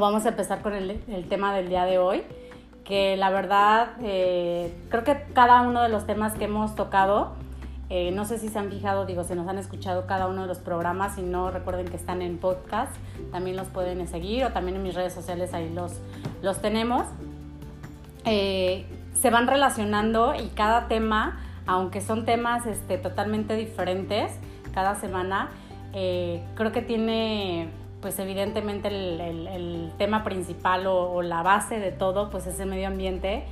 vamos a empezar con el, tema del día de hoy, que la verdad eh, creo que cada uno de los temas que hemos tocado, eh, no sé si se han fijado, digo, si nos han escuchado cada uno de los programas, si no recuerden que están en podcast, también los pueden seguir o también en mis redes sociales ahí los, los tenemos. Eh, se van relacionando y cada tema, aunque son temas este, totalmente diferentes cada semana, creo que tiene pues evidentemente el, tema principal o, la base de todo, pues es el medio ambiente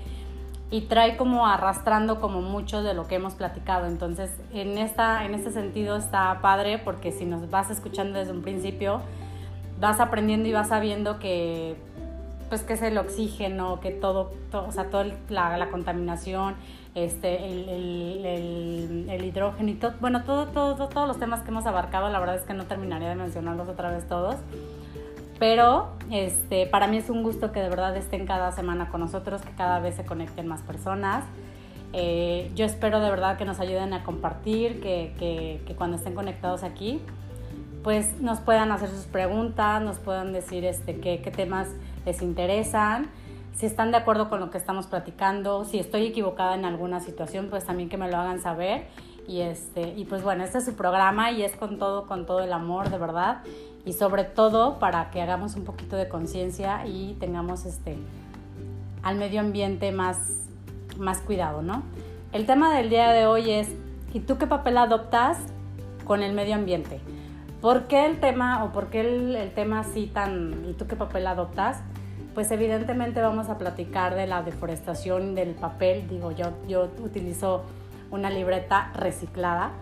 y trae como arrastrando como mucho de lo que hemos platicado. Entonces, en, esta, en este sentido está padre porque si nos vas escuchando desde un principio, vas aprendiendo y vas sabiendo que pues que es el oxígeno, que todo, o sea, toda la, contaminación, este, el, el, hidrógeno y todo, bueno, todo, todo, todos los temas que hemos abarcado, la verdad es que no terminaría de mencionarlos otra vez todos. Pero este, para mí es un gusto que de verdad estén cada semana con nosotros, que cada vez se conecten más personas. Eh, yo espero de verdad que nos ayuden a compartir, que, que, que, cuando estén conectados aquí, pues nos puedan hacer sus preguntas, nos puedan decir este, qué, qué temas les interesan si están de acuerdo con lo que estamos platicando, si estoy equivocada en alguna situación, pues también que me lo hagan saber. Y, este, y pues bueno, este es su programa y es con todo, con todo el amor, de verdad. Y sobre todo para que hagamos un poquito de conciencia y tengamos este, al medio ambiente más, más cuidado, ¿no? El tema del día de hoy es, ¿y tú qué papel adoptas con el medio ambiente? ¿Por qué el tema o por qué el, el tema así tan, ¿y tú qué papel adoptas? Pues evidentemente vamos a platicar de la deforestación del papel. Digo, yo, yo utilizo una libreta reciclada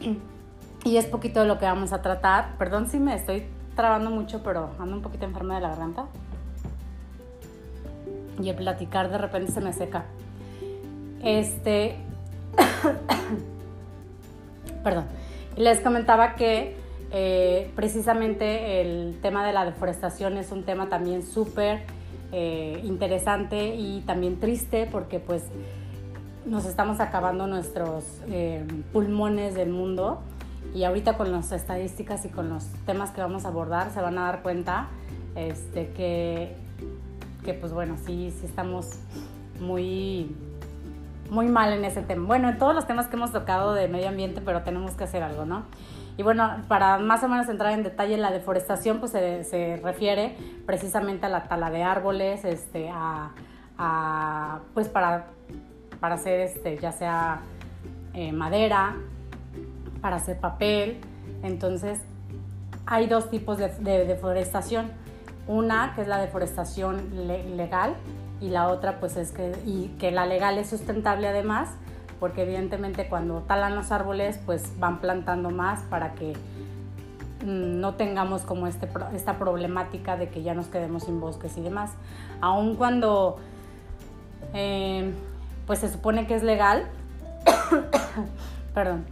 y es poquito de lo que vamos a tratar. Perdón si me estoy trabando mucho, pero ando un poquito enferma de la garganta. Y el platicar de repente se me seca. Este. Perdón. Les comentaba que eh, precisamente el tema de la deforestación es un tema también súper eh, interesante y también triste porque pues nos estamos acabando nuestros eh, pulmones del mundo y ahorita con las estadísticas y con los temas que vamos a abordar se van a dar cuenta este, que, que pues bueno, sí, sí estamos muy muy mal en ese tema. Bueno, en todos los temas que hemos tocado de medio ambiente, pero tenemos que hacer algo, ¿no? Y bueno, para más o menos entrar en detalle, la deforestación pues se, se refiere precisamente a la tala de árboles, este, a, a pues para, para hacer este, ya sea eh, madera, para hacer papel. Entonces, hay dos tipos de, de deforestación. Una que es la deforestación legal y la otra pues es que, y que la legal es sustentable además porque evidentemente cuando talan los árboles pues van plantando más para que mm, no tengamos como este, esta problemática de que ya nos quedemos sin bosques y demás. Aun cuando eh, pues se supone que es legal, perdón,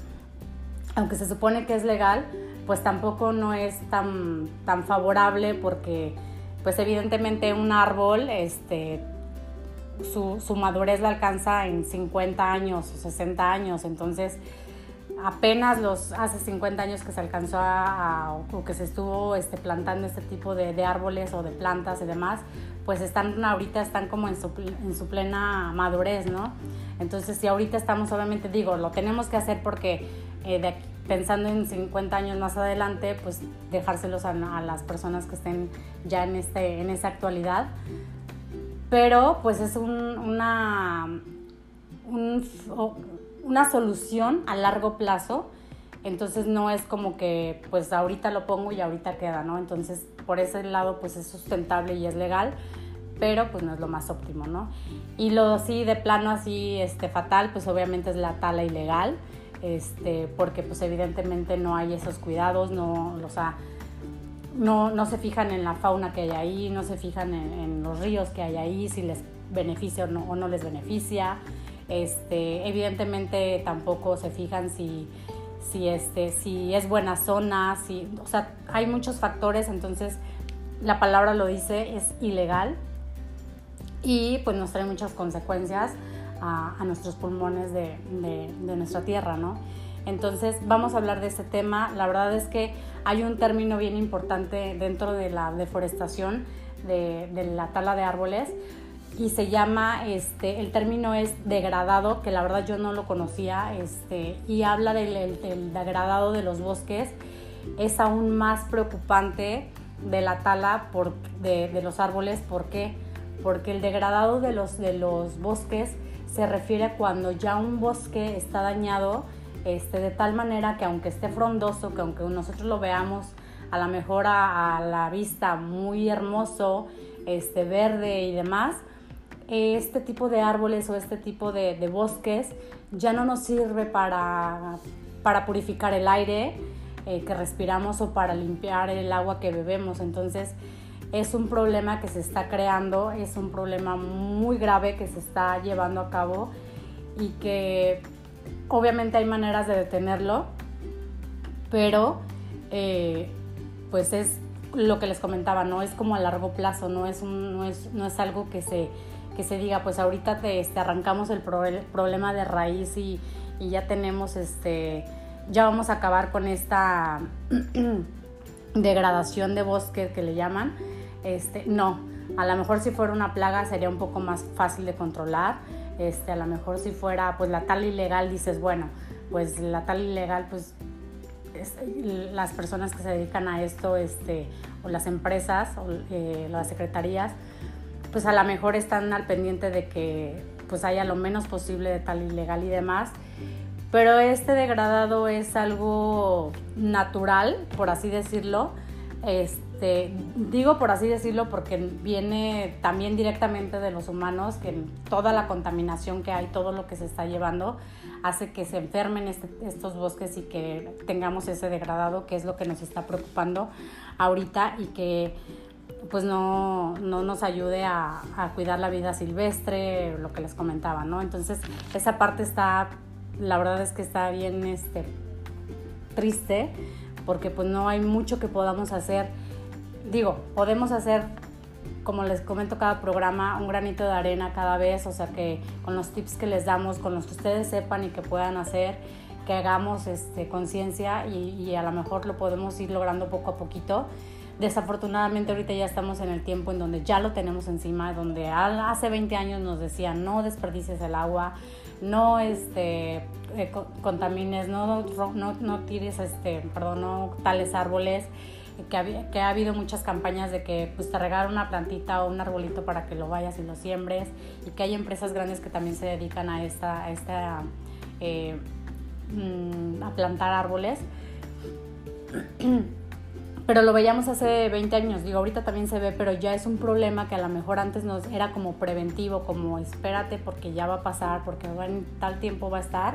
aunque se supone que es legal, pues tampoco no es tan, tan favorable porque pues evidentemente un árbol este, su, madurez la alcanza en 50 años o 60 años, entonces apenas los hace 50 años que se alcanzó a, o que se estuvo este, plantando este tipo de, árboles o de plantas y demás, pues están ahorita están como en su, en su plena madurez, ¿no? Entonces si ahorita estamos obviamente digo, lo tenemos que hacer porque eh, pensando en 50 años más adelante, pues dejárselos a, a, las personas que estén ya en, este, en esa actualidad pero pues es una, una solución a largo plazo. Entonces no es como que pues ahorita lo pongo y ahorita queda, ¿no? Entonces por ese lado pues es sustentable y es legal, pero pues no es lo más óptimo, ¿no? Y lo sí de plano así este, fatal pues obviamente es la tala ilegal, este, porque pues evidentemente no hay esos cuidados, no, o sea, no, no se fijan en la fauna que hay ahí, no se fijan en, los ríos que hay ahí, si les beneficia o no, o no les beneficia. Este, evidentemente tampoco se fijan si, si, este, si es buena zona, si, o sea, hay muchos factores, entonces la palabra lo dice, es ilegal y pues nos trae muchas consecuencias a, nuestros pulmones de, de, nuestra tierra, ¿no? Entonces vamos a hablar de este tema. La verdad es que hay un término bien importante dentro de la deforestación, de, la tala de árboles, y se llama, este, el término es degradado, que la verdad yo no lo conocía, este, y habla del, degradado de los bosques. Es aún más preocupante de la tala por, de, los árboles. ¿Por qué? Porque el degradado de los, de los bosques se refiere cuando ya un bosque está dañado este, de tal manera que aunque esté frondoso, que aunque nosotros lo veamos a lo mejor a, la vista muy hermoso, este, verde y demás, este tipo de árboles o este tipo de, bosques ya no nos sirve para, para purificar el aire eh, que respiramos o para limpiar el agua que bebemos. Entonces es un problema que se está creando, es un problema muy grave que se está llevando a cabo y que Obviamente hay maneras de detenerlo, pero eh, pues es lo que les comentaba, no es como a largo plazo, no es, no es, algo que se, que se diga, pues ahorita te, este, arrancamos el, problema de raíz y, ya tenemos, este, ya vamos a acabar con esta degradación de bosque que le llaman. Este, no, a lo mejor si fuera una plaga sería un poco más fácil de controlar este, a lo mejor si fuera pues la tal ilegal, dices, bueno, pues la tal ilegal, pues las personas que se dedican a esto, este, o las empresas, o eh, las secretarías, pues a lo mejor están al pendiente de que pues haya lo menos posible de tal ilegal y demás. Pero este degradado es algo natural, por así decirlo. Este, este, digo por así decirlo porque viene también directamente de los humanos, que toda la contaminación que hay, todo lo que se está llevando, hace que se enfermen este, estos bosques y que tengamos ese degradado, que es lo que nos está preocupando ahorita y que pues no, nos ayude a, cuidar la vida silvestre, lo que les comentaba, ¿no? Entonces esa parte está, la verdad es que está bien este, triste porque pues no hay mucho que podamos hacer digo, podemos hacer, como les comento cada programa, un granito de arena cada vez, o sea que con los tips que les damos, con los que ustedes sepan y que puedan hacer, que hagamos este, conciencia y, a lo mejor lo podemos ir logrando poco a poquito. Desafortunadamente ahorita ya estamos en el tiempo en donde ya lo tenemos encima, donde hace 20 años nos decían no desperdicies el agua, no este, eh, contamines, no, no, no, tires, este, perdón, no tales árboles que, ha habido muchas campañas de que pues, te regalan una plantita o un arbolito para que lo vayas y lo siembres y que hay empresas grandes que también se dedican a esta, a, eh, mm, a plantar árboles. pero lo veíamos hace 20 años, digo, ahorita también se ve, pero ya es un problema que a lo mejor antes nos era como preventivo, como espérate porque ya va a pasar, porque en tal tiempo va a estar,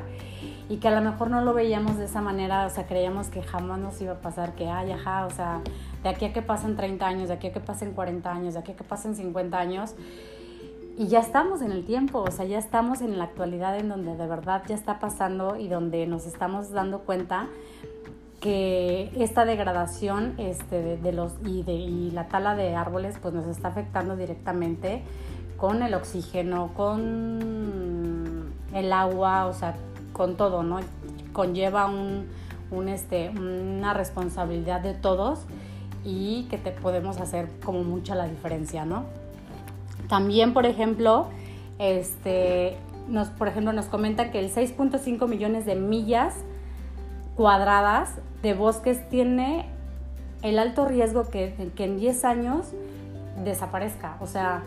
y que a lo mejor no lo veíamos de esa manera, o sea, creíamos que jamás nos iba a pasar, que ay, ajá, o sea, de aquí a que pasen 30 años, de aquí a que pasen 40 años, de aquí a que pasen 50 años, y ya estamos en el tiempo, o sea, ya estamos en la actualidad en donde de verdad ya está pasando y donde nos estamos dando cuenta que esta degradación este, de, los, y, de, la tala de árboles pues nos está afectando directamente con el oxígeno, con el agua, o sea, con todo, ¿no? Conlleva un, este, una responsabilidad de todos y que te podemos hacer como mucha la diferencia, ¿no? También, por ejemplo, este, nos, por ejemplo, nos comenta que el 6.5 millones de millas cuadradas de bosques tiene el alto riesgo que, que en 10 años desaparezca. O sea,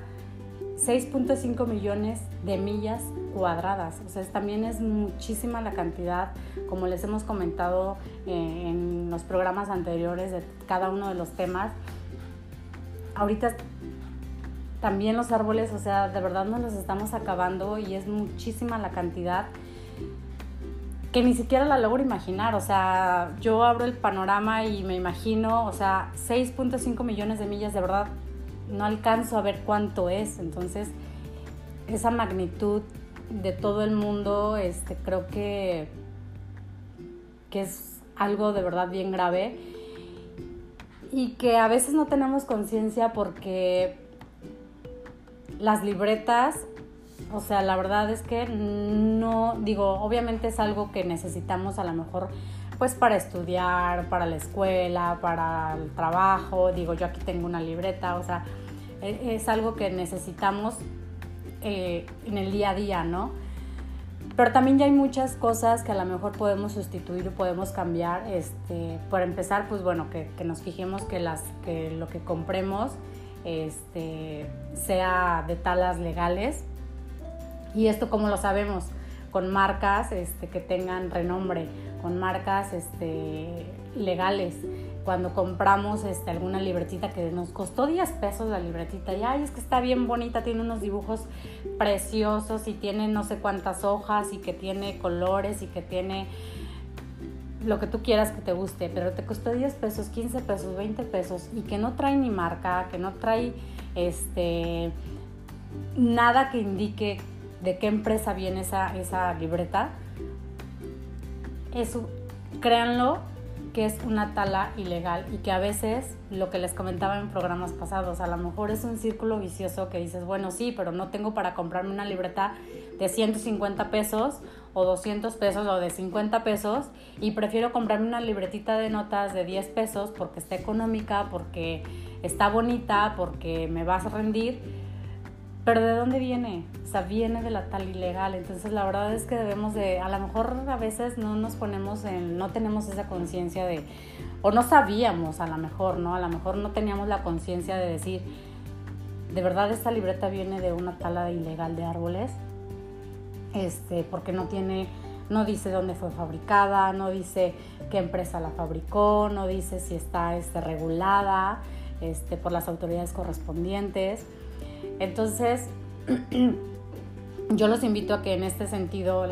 6.5 millones de millas cuadradas. O sea, también es muchísima la cantidad, como les hemos comentado eh, en los programas anteriores de cada uno de los temas. Ahorita también los árboles, o sea, de verdad nos los estamos acabando y es muchísima la cantidad que ni siquiera la logro imaginar. O sea, yo abro el panorama y me imagino, o sea, 6.5 millones de millas, de verdad, no alcanzo a ver cuánto es. Entonces, esa magnitud de todo el mundo, este, creo que, que es algo de verdad bien grave y que a veces no tenemos conciencia porque las libretas O sea, la verdad es que no, digo, obviamente es algo que necesitamos a lo mejor pues para estudiar, para la escuela, para el trabajo, digo, yo aquí tengo una libreta, o sea, e, es algo que necesitamos eh, en el día a día, ¿no? Pero también ya hay muchas cosas que a lo mejor podemos sustituir o podemos cambiar. Este, por empezar, pues bueno, que, nos fijemos que, las, que lo que compremos este, sea de talas legales. Y esto, como lo sabemos? Con marcas este, que tengan renombre, con marcas este, legales cuando compramos este, alguna libretita que nos costó 10 pesos la libretita y ay, es que está bien bonita, tiene unos dibujos preciosos y tiene no sé cuántas hojas y que tiene colores y que tiene lo que tú quieras que te guste, pero te costó 10 pesos, 15 pesos, 20 pesos y que no trae ni marca, que no trae este nada que indique de qué empresa viene esa, esa libreta, eso, créanlo, que es una tala ilegal y que a veces, lo que les comentaba en programas pasados, a lo mejor es un círculo vicioso que dices, bueno, sí, pero no tengo para comprarme una libreta de 150 pesos o 200 pesos o de 50 pesos y prefiero comprarme una libretita de notas de 10 pesos porque está económica, porque está bonita, porque me vas a rendir pero ¿de dónde viene? O sea, viene de la tal ilegal. Entonces la verdad es que debemos de, a lo mejor a veces no nos ponemos en, no tenemos esa conciencia de, o no sabíamos a lo mejor, ¿no? A lo mejor no teníamos la conciencia de decir, de verdad esta libreta viene de una tala ilegal de árboles, este, porque no tiene, no dice dónde fue fabricada, no dice qué empresa la fabricó, no dice si está este, regulada este, por las autoridades correspondientes. Entonces, yo los invito a que en este sentido,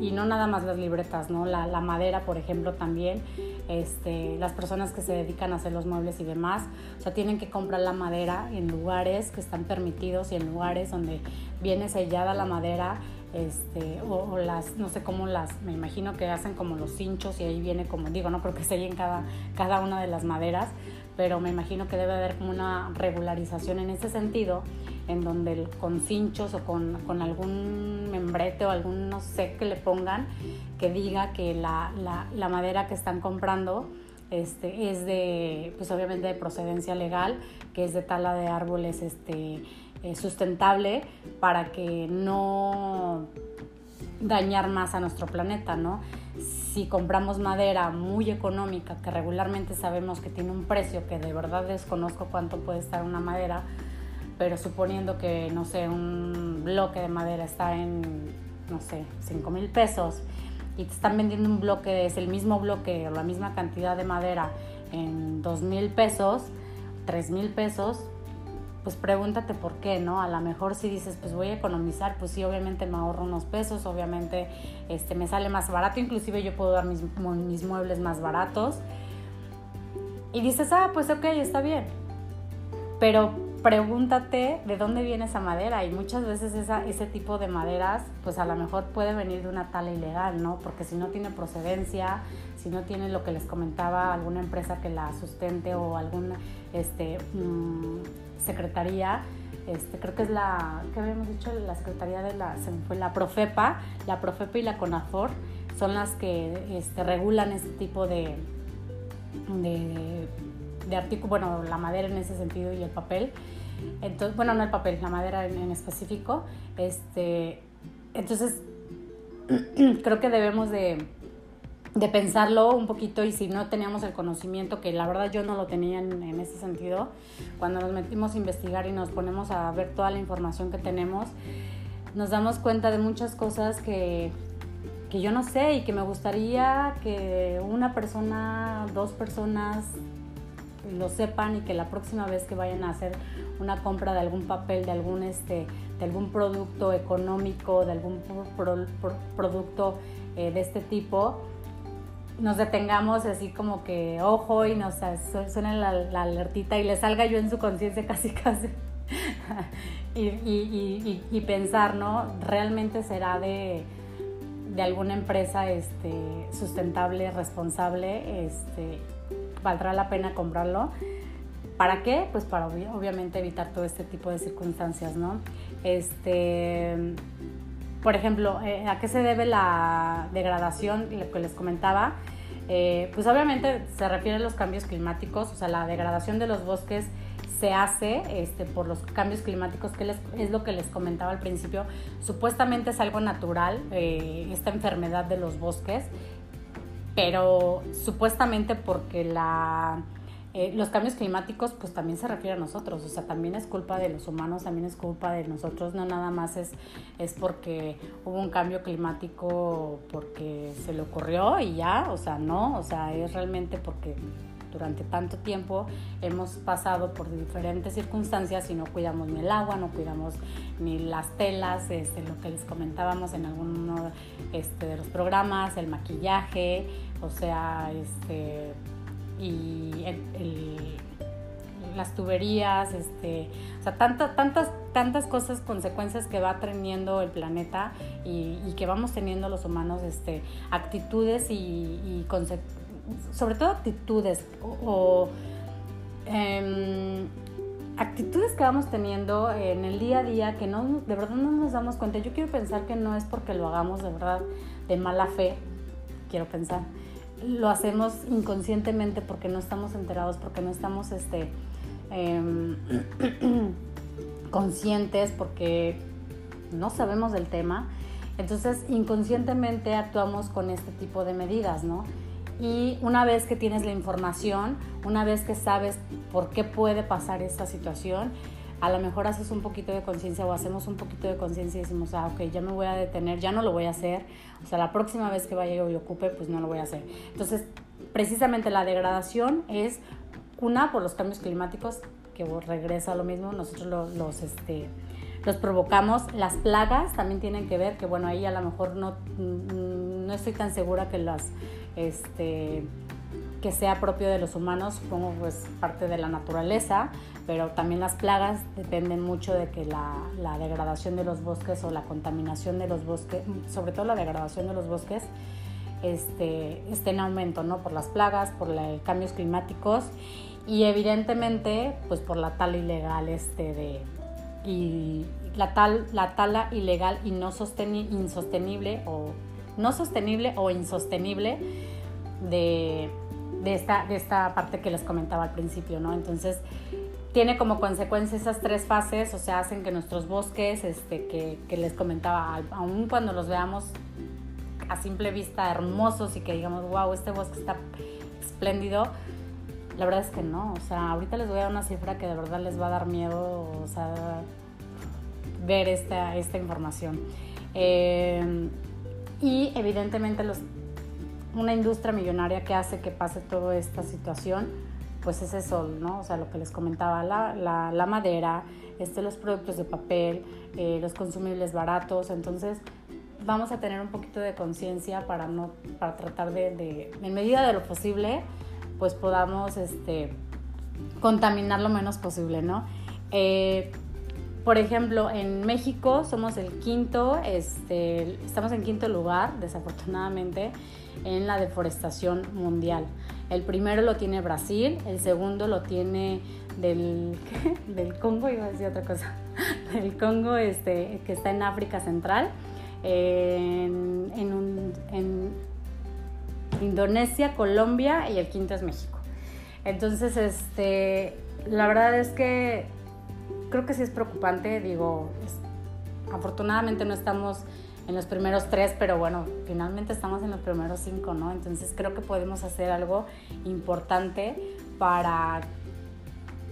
y no nada más las libretas, ¿no? La, madera, por ejemplo, también, este, las personas que se dedican a hacer los muebles y demás, o sea, tienen que comprar la madera en lugares que están permitidos y en lugares donde viene sellada la madera, este, o, las, no sé cómo las, me imagino que hacen como los cinchos y ahí viene como, digo, no creo que sellen cada, cada una de las maderas, pero me imagino que debe haber como una regularización en ese sentido, en donde con cinchos o con, con, algún membrete o algún no sé que le pongan, que diga que la, la, madera que están comprando este, es de, pues obviamente de procedencia legal, que es de tala de árboles este, eh, sustentable para que no dañar más a nuestro planeta, ¿no? si compramos madera muy económica, que regularmente sabemos que tiene un precio que de verdad desconozco cuánto puede estar una madera, pero suponiendo que, no sé, un bloque de madera está en, no sé, 5 mil pesos y te están vendiendo un bloque, es el mismo bloque o la misma cantidad de madera en 2 mil pesos, 3 mil pesos, pues pregúntate por qué, ¿no? A lo mejor si dices, pues voy a economizar, pues sí, obviamente me ahorro unos pesos, obviamente este, me sale más barato, inclusive yo puedo dar mis, mis muebles más baratos. Y dices, ah, pues ok, está bien. Pero pregúntate de dónde viene esa madera y muchas veces esa, ese tipo de maderas pues a lo mejor puede venir de una tala ilegal, ¿no? Porque si no tiene procedencia, si no tiene lo que les comentaba alguna empresa que la sustente o alguna este, mm, secretaría, este, creo que es la, ¿qué habíamos dicho? La secretaría de la, se fue la Profepa, la Profepa y la CONAFOR son las que este, regulan este tipo de, de, de artículos, bueno, la madera en ese sentido y el papel. Entonces, bueno, no el papel, la madera en, en específico. Este, entonces, creo que debemos de de pensarlo un poquito y si no teníamos el conocimiento, que la verdad yo no lo tenía en, ese sentido, cuando nos metimos a investigar y nos ponemos a ver toda la información que tenemos, nos damos cuenta de muchas cosas que, que yo no sé y que me gustaría que una persona, dos personas lo sepan y que la próxima vez que vayan a hacer una compra de algún papel, de algún, este, de algún producto económico, de algún producto eh, de este tipo, nos detengamos así como que ojo y nos suene la, alertita y le salga yo en su conciencia casi casi y, y, y, pensar, ¿no? ¿Realmente será de, de alguna empresa este, sustentable, responsable? Este, ¿Valdrá la pena comprarlo? ¿Para qué? Pues para obviamente evitar todo este tipo de circunstancias, ¿no? Este, por ejemplo, eh, ¿a qué se debe la degradación? Lo que les comentaba, eh, pues obviamente se refiere a los cambios climáticos, o sea, la degradación de los bosques se hace este, por los cambios climáticos, que es lo que les comentaba al principio. Supuestamente es algo natural, eh, esta enfermedad de los bosques, pero supuestamente porque la eh, los cambios climáticos pues también se refiere a nosotros, o sea, también es culpa de los humanos, también es culpa de nosotros, no nada más es, es porque hubo un cambio climático porque se le ocurrió y ya, o sea, no, o sea, es realmente porque durante tanto tiempo hemos pasado por diferentes circunstancias y no cuidamos ni el agua, no cuidamos ni las telas, este, lo que les comentábamos en alguno este, de los programas, el maquillaje, o sea, este, y las tuberías, este, o sea, tantas, tantas, tantas cosas, consecuencias que va teniendo el planeta y, que vamos teniendo los humanos, este, actitudes y, sobre todo actitudes o, em, actitudes que vamos teniendo en el día a día que no, de verdad no nos damos cuenta. Yo quiero pensar que no es porque lo hagamos de verdad de mala fe, quiero pensar, lo hacemos inconscientemente porque no estamos enterados, porque no estamos este, em, conscientes, porque no sabemos del tema. Entonces, inconscientemente actuamos con este tipo de medidas, ¿no? Y una vez que tienes la información, una vez que sabes por qué puede pasar esta situación, a lo mejor haces un poquito de conciencia o hacemos un poquito de conciencia y decimos, ah, ok, ya me voy a detener, ya no lo voy a hacer, o sea, la próxima vez que vaya y ocupe, pues no lo voy a hacer. Entonces, precisamente la degradación es una por los cambios climáticos, que regresa a lo mismo, nosotros los, este, los provocamos. Las plagas también tienen que ver, que bueno, ahí a lo mejor no, mm, no estoy tan segura que las... Este, que sea propio de los humanos, supongo pues parte de la naturaleza, pero también las plagas dependen mucho de que la, degradación de los bosques o la contaminación de los bosques, sobre todo la degradación de los bosques, este, esté en aumento, ¿no? Por las plagas, por los cambios climáticos y evidentemente pues por la tala ilegal este de y la tal la tala ilegal y no insostenible o no sostenible o insostenible de, de, esta, de esta parte que les comentaba al principio, ¿no? Entonces, tiene como consecuencia esas tres fases, o sea, hacen que nuestros bosques, este, que, que les comentaba, aún cuando los veamos a simple vista hermosos y que digamos, wow, este bosque está espléndido, la verdad es que no, o sea, ahorita les voy a dar una cifra que de verdad les va a dar miedo, ver esta, esta información. Eh, y evidentemente los, una industria millonaria que hace que pase toda esta situación, pues es eso, ¿no? O sea, lo que les comentaba, la, la, madera, este, los productos de papel, eh, los consumibles baratos, entonces vamos a tener un poquito de conciencia para no para tratar de, de, en medida de lo posible pues podamos este contaminar lo menos posible no eh, por ejemplo en México somos el quinto este estamos en quinto lugar desafortunadamente en la deforestación mundial el primero lo tiene Brasil, el segundo lo tiene del, del Congo, iba a decir otra cosa, del Congo este, que está en África Central, en, en, Indonesia, Colombia y el quinto es México. Entonces, este, la verdad es que creo que sí es preocupante, digo, afortunadamente no estamos en los primeros tres, pero bueno, finalmente estamos en los primeros cinco, ¿no? Entonces creo que podemos hacer algo importante para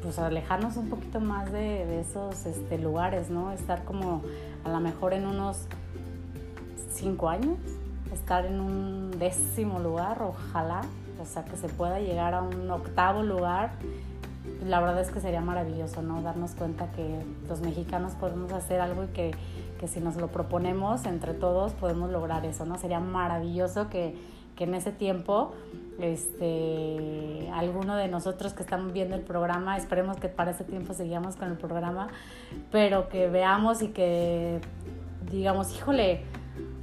pues alejarnos un poquito más de, esos este, lugares, ¿no? Estar como a lo mejor en unos cinco años, estar en un décimo lugar, ojalá, o sea, que se pueda llegar a un octavo lugar. La verdad es que sería maravilloso, ¿no? Darnos cuenta que los mexicanos podemos hacer algo y que que si nos lo proponemos entre todos podemos lograr eso, ¿no? Sería maravilloso que, que en ese tiempo este, alguno de nosotros que estamos viendo el programa, esperemos que para ese tiempo sigamos con el programa, pero que veamos y que digamos, híjole,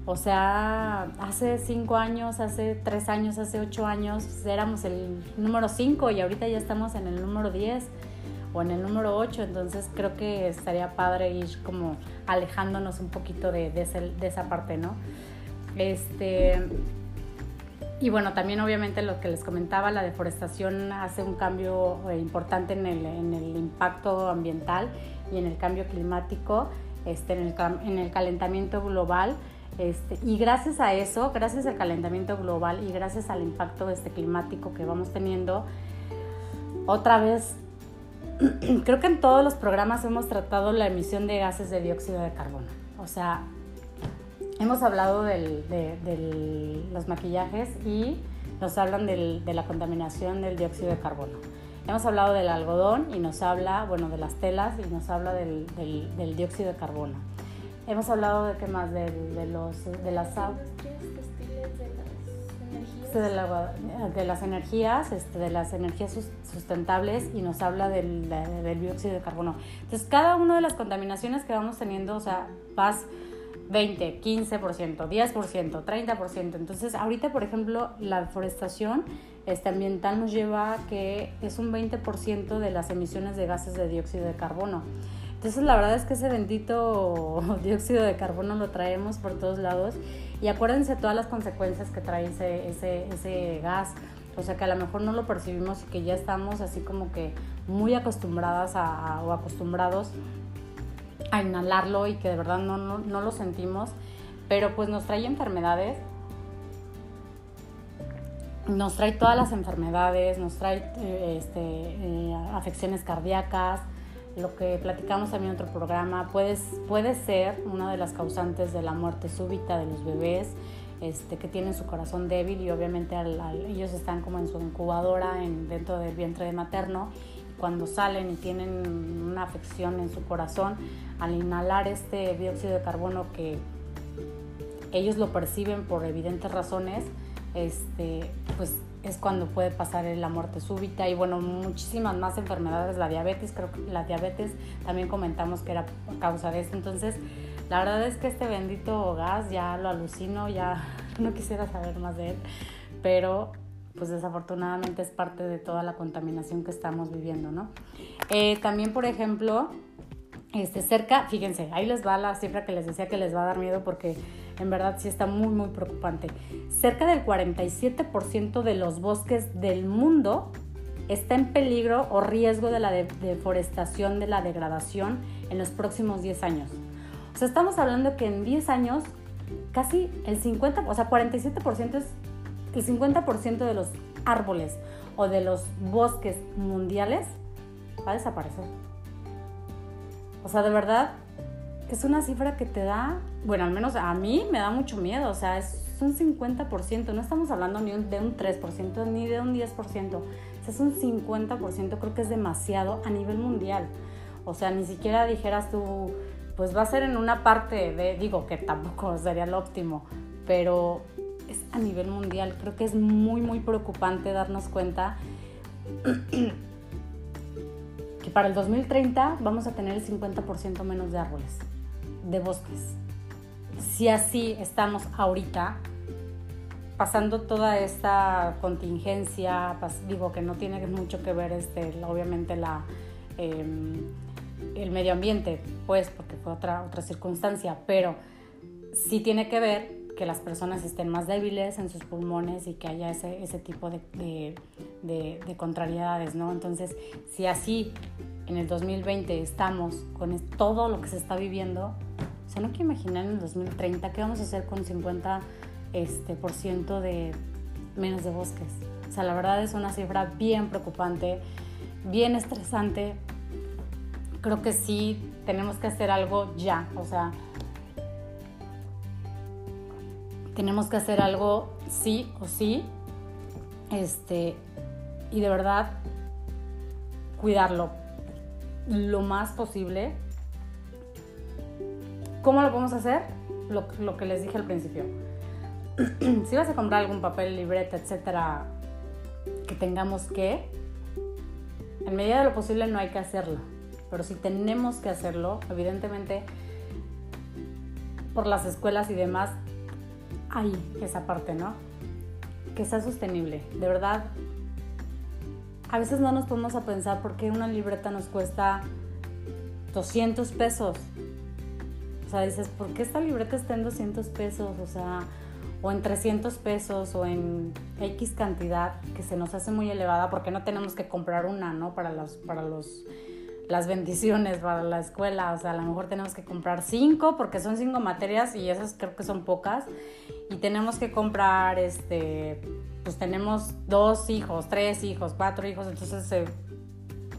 O sea, hace cinco años, hace tres años, hace ocho años éramos el número cinco y ahorita ya estamos en el número diez o en el número ocho. Entonces creo que estaría padre ir como alejándonos un poquito de, esa parte, ¿no? Este, y bueno, también obviamente lo que les comentaba, la deforestación hace un cambio eh, importante en el, impacto ambiental y en el cambio climático, este, en el calentamiento global. Este, y gracias a eso, gracias al calentamiento global y gracias al impacto este, climático que vamos teniendo, otra vez, creo que en todos los programas hemos tratado la emisión de gases de dióxido de carbono. O sea, hemos hablado de, los maquillajes y nos hablan de la contaminación del dióxido de carbono. Hemos hablado del algodón y nos habla, bueno, de las telas y nos habla del, dióxido de carbono. Hemos hablado de qué más, de, los, de las de, las energías, este, de las energías sustentables y nos habla del, del dióxido de carbono. Entonces, cada una de las contaminaciones que vamos teniendo, o sea, vas 20, 15%, 10%, 30%. Entonces, ahorita, por ejemplo, la deforestación este, ambiental nos lleva a que es un 20% de las emisiones de gases de dióxido de carbono. Entonces, la verdad es que ese bendito dióxido de carbono lo traemos por todos lados. Y acuérdense todas las consecuencias que trae ese, ese, ese gas. O sea que a lo mejor no lo percibimos y que ya estamos así como que muy acostumbradas a, o acostumbrados a inhalarlo y que de verdad no, no, lo sentimos, pero pues nos trae enfermedades, nos trae todas las enfermedades, nos trae eh, este, eh, afecciones cardíacas, lo que platicamos también en otro programa, puede, ser una de las causantes de la muerte súbita de los bebés este, que tienen su corazón débil y obviamente ellos están como en su incubadora en, dentro del vientre materno cuando salen y tienen una afección en su corazón, al inhalar este dióxido de carbono que ellos lo perciben por evidentes razones, este, pues es cuando puede pasar la muerte súbita y bueno, muchísimas más enfermedades, la diabetes, creo que la diabetes también comentamos que era causa de esto, entonces la verdad es que este bendito gas ya lo alucino, ya no quisiera saber más de él, pero pues desafortunadamente es parte de toda la contaminación que estamos viviendo, ¿no? Eh, también, por ejemplo, este, cerca, fíjense, ahí les va la cifra que les decía que les va a dar miedo porque en verdad sí está muy, muy preocupante. Cerca del 47% de los bosques del mundo está en peligro o riesgo de la deforestación, de la degradación en los próximos 10 años. O sea, estamos hablando que en 10 años casi el 50, o sea, 47% es el 50% de los árboles o de los bosques mundiales va a desaparecer. O sea, de verdad, es una cifra que te da, bueno, al menos a mí me da mucho miedo, o sea, es un 50%, no estamos hablando ni de un 3%, ni de un 10%, es un 50%, creo que es demasiado a nivel mundial. O sea, ni siquiera dijeras tú, pues va a ser en una parte de, digo que tampoco sería lo óptimo, pero es a nivel mundial. Creo que es muy, muy preocupante darnos cuenta que para el 2030 vamos a tener el 50% menos de árboles, de bosques. Si así estamos ahorita, pasando toda esta contingencia, digo que no tiene mucho que ver este, obviamente em, el medio ambiente, pues porque fue otra, otra circunstancia, pero sí tiene que ver que las personas estén más débiles en sus pulmones y que haya ese, ese tipo de, contrariedades, ¿no? Entonces, si así en el 2020 estamos con todo lo que se está viviendo, o sea, no quiero imaginar en el 2030 qué vamos a hacer con 50% este, por ciento de menos de bosques. O sea, la verdad es una cifra bien preocupante, bien estresante. Creo que sí tenemos que hacer algo ya, o sea, tenemos que hacer algo sí o sí. Este, y de verdad cuidarlo lo más posible. ¿Cómo lo podemos hacer? Lo, que les dije al principio. si vas a comprar algún papel, libreta, etcétera, que tengamos que, en medida de lo posible no hay que hacerlo. Pero si tenemos que hacerlo, evidentemente por las escuelas y demás ahí esa parte, ¿no? Que sea sostenible. De verdad, a veces no nos ponemos a pensar por qué una libreta nos cuesta 200 pesos. O sea, dices, ¿por qué esta libreta está en 200 pesos? O sea, o en 300 pesos o en X cantidad que se nos hace muy elevada porque no tenemos que comprar una, ¿no? Para los, para los, las bendiciones, para la escuela. O sea, a lo mejor tenemos que comprar cinco porque son cinco materias y esas creo que son pocas. Y tenemos que comprar, este, pues tenemos dos hijos, tres hijos, cuatro hijos, entonces se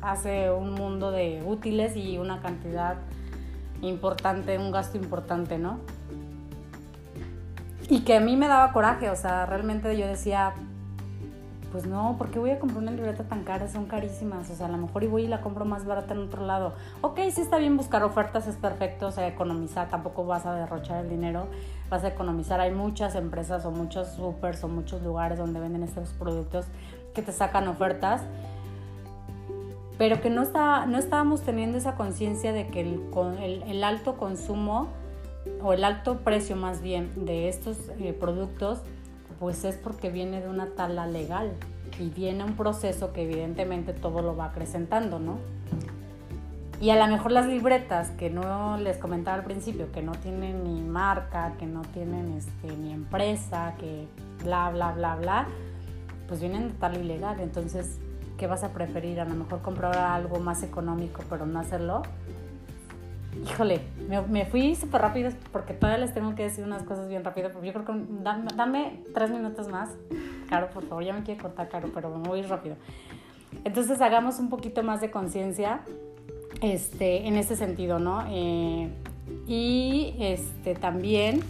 hace un mundo de útiles y una cantidad importante, un gasto importante, ¿no? Y que a mí me daba coraje, o sea, realmente yo decía, pues no, ¿por qué voy a comprar una libreta tan cara? Son carísimas, o sea, a lo mejor y voy y la compro más barata en otro lado. Ok, sí está bien buscar ofertas, es perfecto, o sea, economizar, tampoco vas a derrochar el dinero, vas a economizar. Hay muchas empresas o muchos supers o muchos lugares donde venden estos productos que te sacan ofertas, pero que no, está, no estábamos teniendo esa conciencia de que el, el, el alto consumo o el alto precio más bien de estos eh, productos, pues es porque viene de una tala legal y viene un proceso que evidentemente todo lo va acrecentando, ¿no? Y a lo mejor las libretas que no les comentaba al principio, que no tienen ni marca, que no tienen este, ni empresa, que bla, bla, bla, bla, pues vienen de tal ilegal. Entonces, ¿qué vas a preferir? A lo mejor comprar algo más económico, pero no hacerlo híjole, me, fui súper rápido porque todavía les tengo que decir unas cosas bien rápido. Yo creo que dame, tres minutos más. Caro, por favor, ya me quiere cortar, Caro, pero me voy rápido. Entonces hagamos un poquito más de conciencia este, en ese sentido, ¿no? Eh, y este, también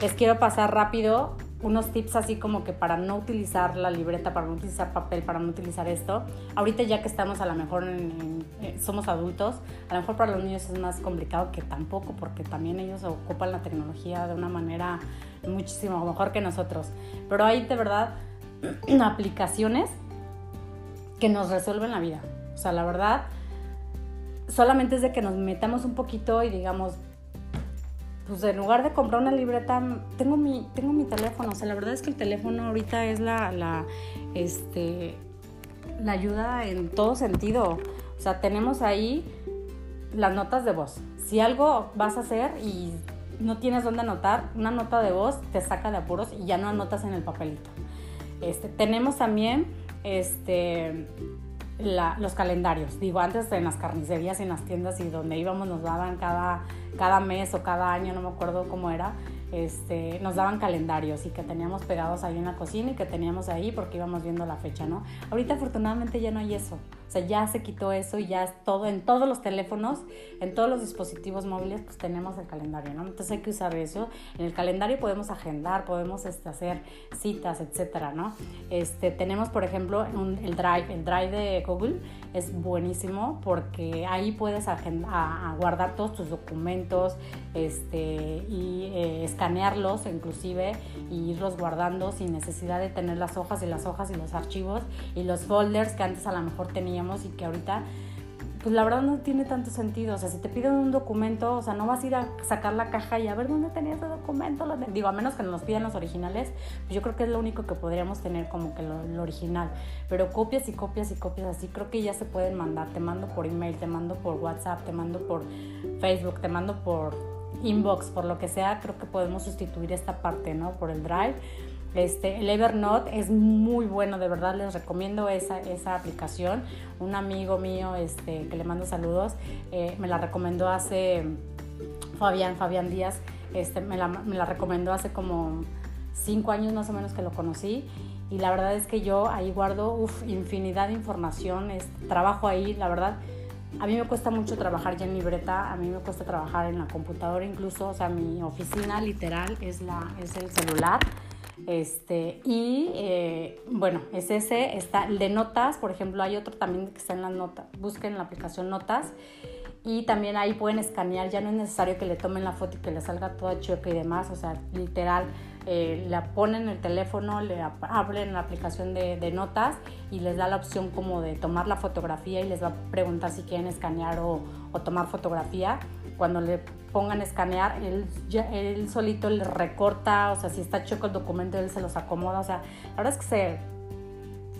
les quiero pasar rápido unos tips así como que para no utilizar la libreta, para no utilizar papel, para no utilizar esto. Ahorita ya que estamos a lo mejor eh, somos adultos, a lo mejor para los niños es más complicado que tampoco, porque también ellos ocupan la tecnología de una manera muchísimo mejor que nosotros. Pero hay de verdad aplicaciones que nos resuelven la vida. O sea, la verdad, solamente es de que nos metamos un poquito y digamos, pues en lugar de comprar una libreta, tengo mi, tengo mi teléfono. O sea, la verdad es que el teléfono ahorita es la, la, este, la ayuda en todo sentido. O sea, tenemos ahí las notas de voz. Si algo vas a hacer y no tienes dónde anotar, una nota de voz te saca de apuros y ya no anotas en el papelito. Este, tenemos también este, los calendarios. Digo, antes en las carnicerías y en las tiendas y donde íbamos nos daban cada, cada mes o cada año, no me acuerdo cómo era, este, nos daban calendarios y que teníamos pegados ahí en la cocina y que teníamos ahí porque íbamos viendo la fecha, ¿no? Ahorita afortunadamente ya no hay eso. O sea, ya se quitó eso y ya es todo, en todos los teléfonos, en todos los dispositivos móviles, pues tenemos el calendario, ¿no? Entonces hay que usar eso. En el calendario podemos agendar, podemos este, hacer citas, etcétera, ¿no? Este, tenemos, por ejemplo, el Drive. El Drive de Google es buenísimo porque ahí puedes a, guardar todos tus documentos este, y eh, escanearlos inclusive y irlos guardando sin necesidad de tener las hojas y las hojas y los archivos y los folders que antes a lo mejor teníamos y que ahorita pues la verdad no tiene tanto sentido. O sea, si te piden un documento, o sea, no vas a ir a sacar la caja y a ver dónde tenía ese documento. Digo, a menos que nos pidan los originales, pues yo creo que es lo único que podríamos tener como que lo, original. Pero copias y copias y copias así, creo que ya se pueden mandar. Te mando por email, te mando por WhatsApp, te mando por Facebook, te mando por inbox, por lo que sea. Creo que podemos sustituir esta parte, ¿no? Por el Drive este, el Evernote es muy bueno, de verdad les recomiendo esa, esa aplicación. Un amigo mío este, que le mando saludos eh, me la recomendó hace, Fabián, Fabián Díaz, este, me, la, me la recomendó hace como cinco años más o menos que lo conocí y la verdad es que yo ahí guardo infinidad de información, trabajo ahí, la verdad. A mí me cuesta mucho trabajar ya en libreta, a mí me cuesta trabajar en la computadora incluso, o sea, mi oficina literal es, la, es el celular. Este, y eh, bueno, es ese, está el de notas, por ejemplo, hay otro también que está en las notas, busquen la aplicación notas y también ahí pueden escanear, ya no es necesario que le tomen la foto y que le salga toda chueca y demás, o sea, literal, eh, la ponen el teléfono, le abren la aplicación de, notas y les da la opción como de tomar la fotografía y les va a preguntar si quieren escanear o tomar fotografía. Cuando le pongan a escanear, él, él solito le recorta, o sea, si está choco el documento, él se los acomoda, o sea, la verdad es que se,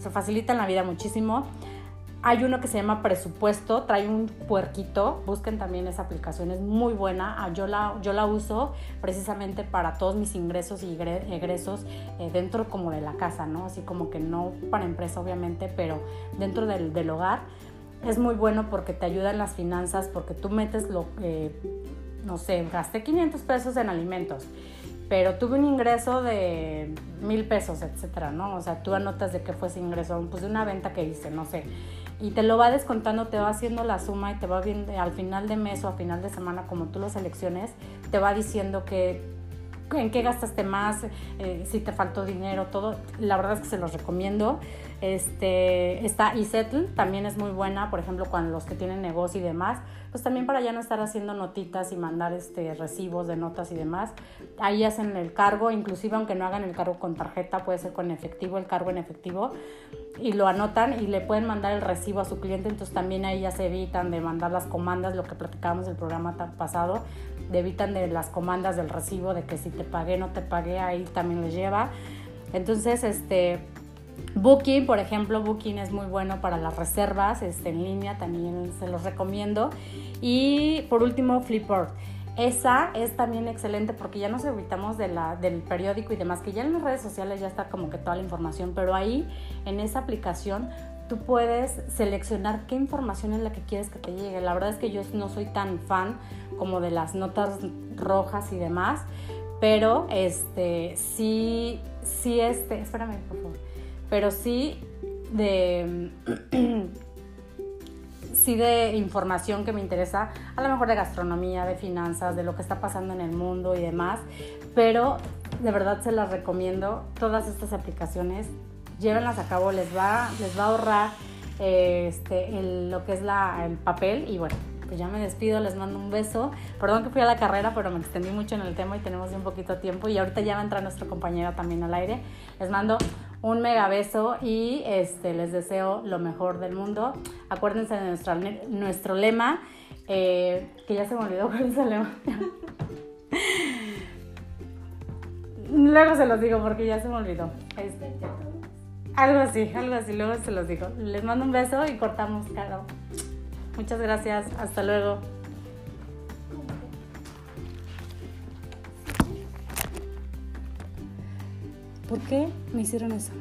se facilita la vida muchísimo. Hay uno que se llama Presupuesto, trae un puerquito, busquen también esa aplicación, es muy buena. Ah, yo la, yo la uso precisamente para todos mis ingresos y egresos eh, dentro como de la casa, ¿no? Así como que no para empresa obviamente, pero dentro del, del hogar. Es muy bueno porque te ayuda en las finanzas, porque tú metes lo que, no sé, gasté 500 pesos en alimentos pero tuve un ingreso de mil pesos, etcétera, ¿no? O sea, tú anotas de qué fue ese ingreso, pues de una venta que hice, no sé y te lo va descontando, te va haciendo la suma y te va viendo al final de mes o a final de semana, como tú lo selecciones, te va diciendo que en qué gastaste más, eh, si te faltó dinero, todo. La verdad es que se los recomiendo. Este, está eSettle, también es muy buena, por ejemplo, cuando los que tienen negocio y demás, pues también para ya no estar haciendo notitas y mandar este, recibos de notas y demás. Ahí hacen el cargo, inclusive aunque no hagan el cargo con tarjeta, puede ser con efectivo, el cargo en efectivo, y lo anotan y le pueden mandar el recibo a su cliente, entonces también ahí ya se evitan de mandar las comandas, lo que platicábamos el programa pasado, de evitan de las comandas del recibo, de que si te pagué, no te pagué, ahí también les lleva. Entonces, este, Booking, por ejemplo, Booking es muy bueno para las reservas este, en línea, también se los recomiendo. Y por último, Flipboard. Esa es también excelente porque ya nos evitamos de del periódico y demás, que ya en las redes sociales ya está como que toda la información, pero ahí en esa aplicación tú puedes seleccionar qué información es la que quieres que te llegue. La verdad es que yo no soy tan fan como de las notas rojas y demás, pero este sí, sí, este, espérame por favor, pero sí de sí de información que me interesa, a lo mejor de gastronomía, de finanzas, de lo que está pasando en el mundo y demás, pero de verdad se las recomiendo, todas estas aplicaciones, llévenlas a cabo, les va, les va a ahorrar este, lo que es la, el papel y bueno, pues ya me despido, les mando un beso. Perdón que fui a la carrera, pero me extendí mucho en el tema y tenemos un poquito de tiempo. Y ahorita ya va a entrar nuestro compañero también al aire. Les mando un mega beso y este, les deseo lo mejor del mundo. Acuérdense de nuestro, lema, eh, que ya se me olvidó cuál es el lema. luego se los digo porque ya se me olvidó. Este, algo así, algo así, luego se los digo. Les mando un beso y cortamos, Caro. Muchas gracias, hasta luego. ¿Por qué me hicieron eso?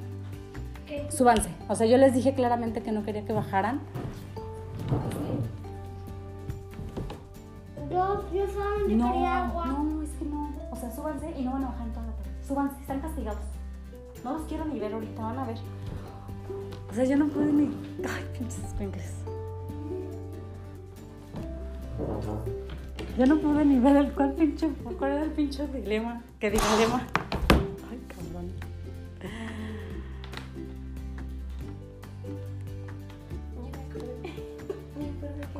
¿Qué? Súbanse. O sea, yo les dije claramente que no quería que bajaran. Yo, yo solamente no, quería agua. No, es que no. O sea, súbanse y no van a bajar en toda la tarde. Súbanse, están castigados. No los quiero ni ver ahorita, van a ver. O sea, yo no puedo ni. Ay, pinches sprinkles. Yo no pude ni ver el cuál pinche, cuál era el pinche dilema. ¿Qué dilema?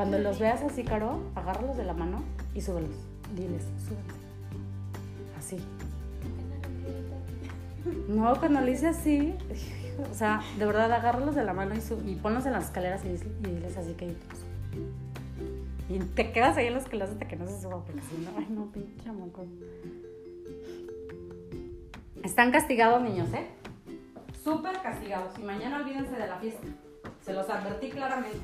Cuando los veas así, Caro, agárralos de la mano y súbelos. Diles, súbete. Así. No, cuando le hice así, o sea, de verdad, agárralos de la mano y, y ponlos en las escaleras y, y diles así que y te quedas ahí en los escaleras hasta que no se suba, porque si no, ay no, pinche moco. Están castigados, niños, ¿eh? Súper castigados. Y mañana olvídense de la fiesta. Se los advertí claramente.